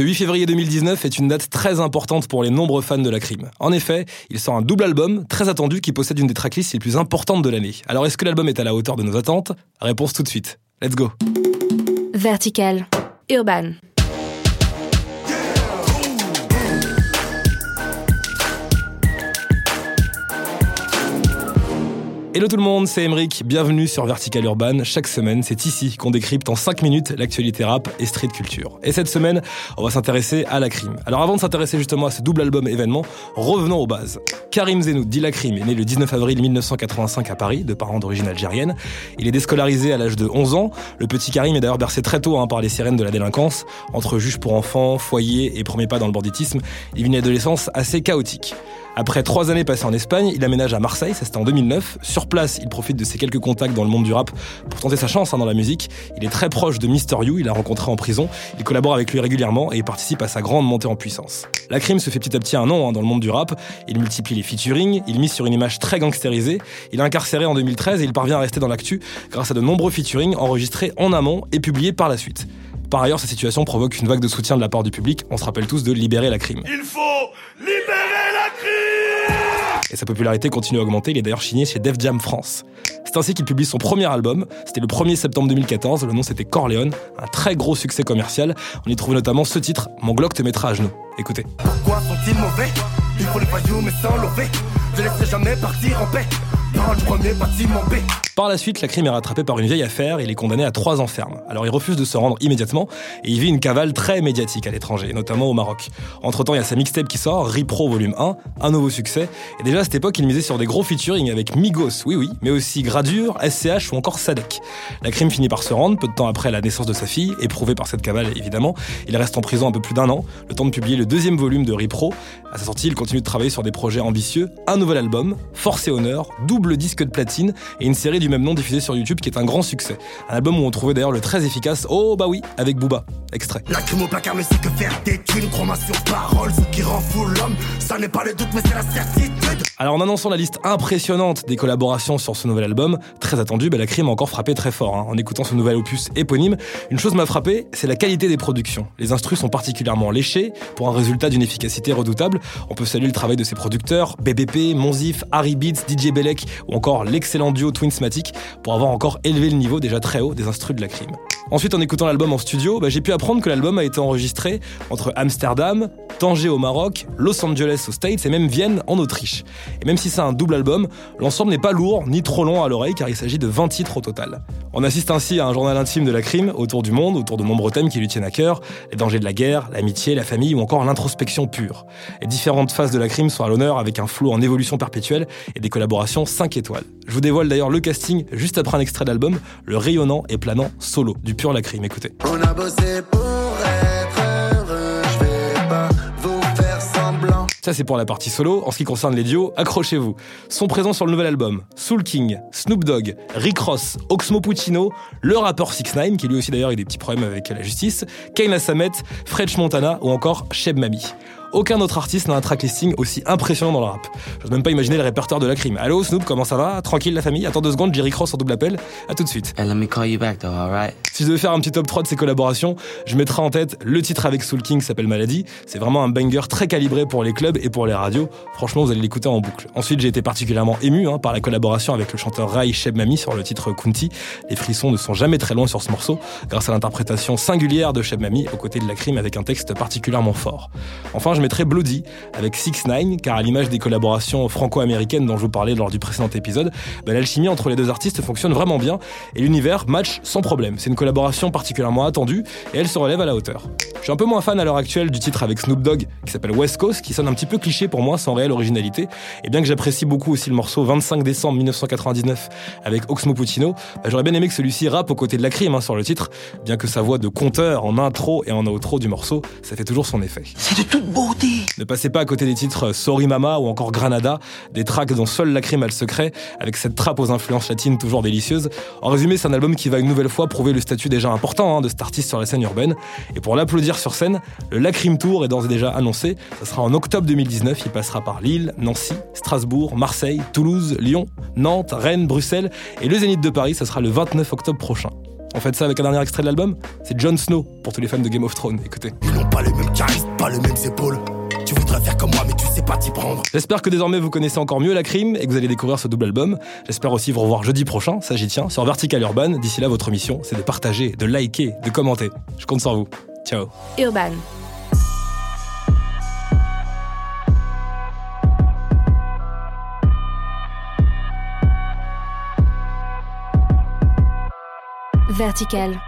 Ce 8 février 2019 est une date très importante pour les nombreux fans de la crime. En effet, il sort un double album très attendu qui possède une des tracklists les plus importantes de l'année. Alors est-ce que l'album est à la hauteur de nos attentes? Réponse tout de suite. Let's go. Vertical. Urban. Hello tout le monde, c'est Emeric, bienvenue sur Vertical Urban. Chaque semaine, c'est ici qu'on décrypte en 5 minutes l'actualité rap et street culture. Et cette semaine, on va s'intéresser à la crime. Alors avant de s'intéresser justement à ce double album événement, revenons aux bases. Karim Zenou, dit la crime, est né le 19 avril 1985 à Paris, de parents d'origine algérienne. Il est déscolarisé à l'âge de 11 ans. Le petit Karim est d'ailleurs bercé très tôt hein, par les sirènes de la délinquance. Entre juge pour enfants, foyer et premier pas dans le banditisme, il vit une adolescence assez chaotique. Après trois années passées en Espagne, il aménage à Marseille, ça c'était en 2009. Sur place, il profite de ses quelques contacts dans le monde du rap pour tenter sa chance hein, dans la musique. Il est très proche de Mister You, il l'a rencontré en prison. Il collabore avec lui régulièrement et participe à sa grande montée en puissance. La crime se fait petit à petit un nom hein, dans le monde du rap. Il multiplie les featuring, il mise sur une image très gangstérisée. Il est incarcéré en 2013 et il parvient à rester dans l'actu grâce à de nombreux featuring enregistrés en amont et publiés par la suite. Par ailleurs, sa situation provoque une vague de soutien de la part du public. On se rappelle tous de libérer la crime Et sa popularité continue à augmenter. Il est d'ailleurs signé chez Def Jam France. C'est ainsi qu'il publie son premier album. C'était le 1er septembre 2014. Le nom c'était Corleone. Un très gros succès commercial. On y trouve notamment ce titre, Mon Glock te mettra à genoux. Écoutez. Pourquoi sont-ils mauvais? Les mais sans Je laisserai jamais partir en paix Par la suite, la crime est rattrapée par une vieille affaire et il est condamné à trois ans ferme. Alors il refuse de se rendre immédiatement et il vit une cavale très médiatique à l'étranger, notamment au Maroc. Entre temps, il y a sa mixtape qui sort, Repro Volume 1, un nouveau succès. Et déjà à cette époque, il misait sur des gros featuring avec Migos, oui oui, mais aussi Gradure, SCH ou encore Sadek. La crime finit par se rendre, peu de temps après la naissance de sa fille, éprouvée par cette cavale évidemment. Il reste en prison un peu plus d'un an, le temps de publier le deuxième volume de Repro. À sa sortie, il continue de travailler sur des projets ambitieux, un nouvel album, Force et Honneur, double disque de platine et une série du même nom diffusée sur YouTube qui est un grand succès. Un album où on trouvait d'ailleurs le très efficace Oh bah oui, avec Booba. Extrait. La crime au placard mais c'est que faire des thunes Crois-moi sur parole, ce qui rend fou l'homme Ça n'est pas le doute mais c'est la certitude Alors en annonçant la liste impressionnante des collaborations sur ce nouvel album, très attendu, bah, la crime a encore frappé très fort. hein. En écoutant ce nouvel opus éponyme, une chose m'a frappé, c'est la qualité des productions. Les instrus sont particulièrement léchés pour un résultat d'une efficacité redoutable. On peut saluer le travail de ses producteurs, BBP, Monzif, Harry Beats, DJ Belek ou encore l'excellent duo Twinsmatic pour avoir encore élevé le niveau déjà très haut des instrus de la crime. Ensuite, en écoutant l'album en studio, bah, j'ai pu apprendre que l'album a été enregistré entre Amsterdam, Tanger au Maroc, Los Angeles aux States et même Vienne en Autriche. Et même si c'est un double album, l'ensemble n'est pas lourd ni trop long à l'oreille car il s'agit de 20 titres au total. On assiste ainsi à un journal intime de la crime autour du monde, autour de nombreux thèmes qui lui tiennent à cœur, les dangers de la guerre, l'amitié, la famille ou encore l'introspection pure. Les différentes phases de la crime sont à l'honneur avec un flow en évolution perpétuelle et des collaborations 5 étoiles. Je vous dévoile d'ailleurs le casting juste après un extrait d'album, le rayonnant et planant solo du pur la crime. Écoutez. Ça c'est pour la partie solo. En ce qui concerne les duos, accrochez-vous. Sont présents sur le nouvel album Soul King, Snoop Dogg, Rick Ross, Oxmo Puccino, le rappeur 6 9 qui lui aussi d'ailleurs a des petits problèmes avec la justice, Kane Samet, French Montana ou encore Sheb Mami. Aucun autre artiste n'a un tracklisting aussi impressionnant dans le rap. J'ose même pas imaginer le répertoire de la crime. Allô Snoop, comment ça va? Tranquille la famille? Attends deux secondes, Jerry Cross en double appel. À tout de suite. Hey, let me call you back though, alright? Si je devais faire un petit top 3 de ces collaborations, je mettrais en tête le titre avec Soul King qui s'appelle Maladie. C'est vraiment un banger très calibré pour les clubs et pour les radios. Franchement, vous allez l'écouter en boucle. Ensuite, j'ai été particulièrement ému hein, par la collaboration avec le chanteur Rai Sheb Mami sur le titre Kunti. Les frissons ne sont jamais très loin sur ce morceau, grâce à l'interprétation singulière de Sheb Mami aux côtés de la crime avec un texte particulièrement fort. Enfin, je mettrais Bloody avec 6 9 car à l'image des collaborations franco-américaines dont je vous parlais lors du précédent épisode, bah, l'alchimie entre les deux artistes fonctionne vraiment bien et l'univers match sans problème. C'est une collaboration particulièrement attendue et elle se relève à la hauteur. Je suis un peu moins fan à l'heure actuelle du titre avec Snoop Dogg qui s'appelle West Coast, qui sonne un petit peu cliché pour moi sans réelle originalité. Et bien que j'apprécie beaucoup aussi le morceau 25 décembre 1999 avec Oxmo Puccino, bah, j'aurais bien aimé que celui-ci rappe aux côtés de la crime hein, sur le titre, bien que sa voix de conteur en intro et en outro du morceau, ça fait toujours son effet. C'est de toute beauté! Ne passez pas à côté des titres Sorry Mama ou encore Granada, des tracks dont seule la crime a le secret, avec cette trappe aux influences latines toujours délicieuses. En résumé, c'est un album qui va une nouvelle fois prouver le statut déjà important hein, de cet artiste sur la scène urbaine. Et pour l'applaudir sur scène, le Lacrim Tour est d'ores et déjà annoncé. Ça sera en octobre 2019. Il passera par Lille, Nancy, Strasbourg, Marseille, Toulouse, Lyon, Nantes, Rennes, Bruxelles et le Zénith de Paris. Ça sera le 29 octobre prochain. On fait ça avec un dernier extrait de l'album? C'est Jon Snow pour tous les fans de Game of Thrones. Écoutez. Pas les mêmes charismes, pas les mêmes épaules. Tu voudrais faire comme moi, mais tu sais pas t'y prendre. J'espère que désormais vous connaissez encore mieux la crime et que vous allez découvrir ce double album. J'espère aussi vous revoir jeudi prochain, ça j'y tiens, sur Vertical Urban. D'ici là, votre mission, c'est de partager, de liker, de commenter. Je compte sur vous. Ciao. Urban. Vertical.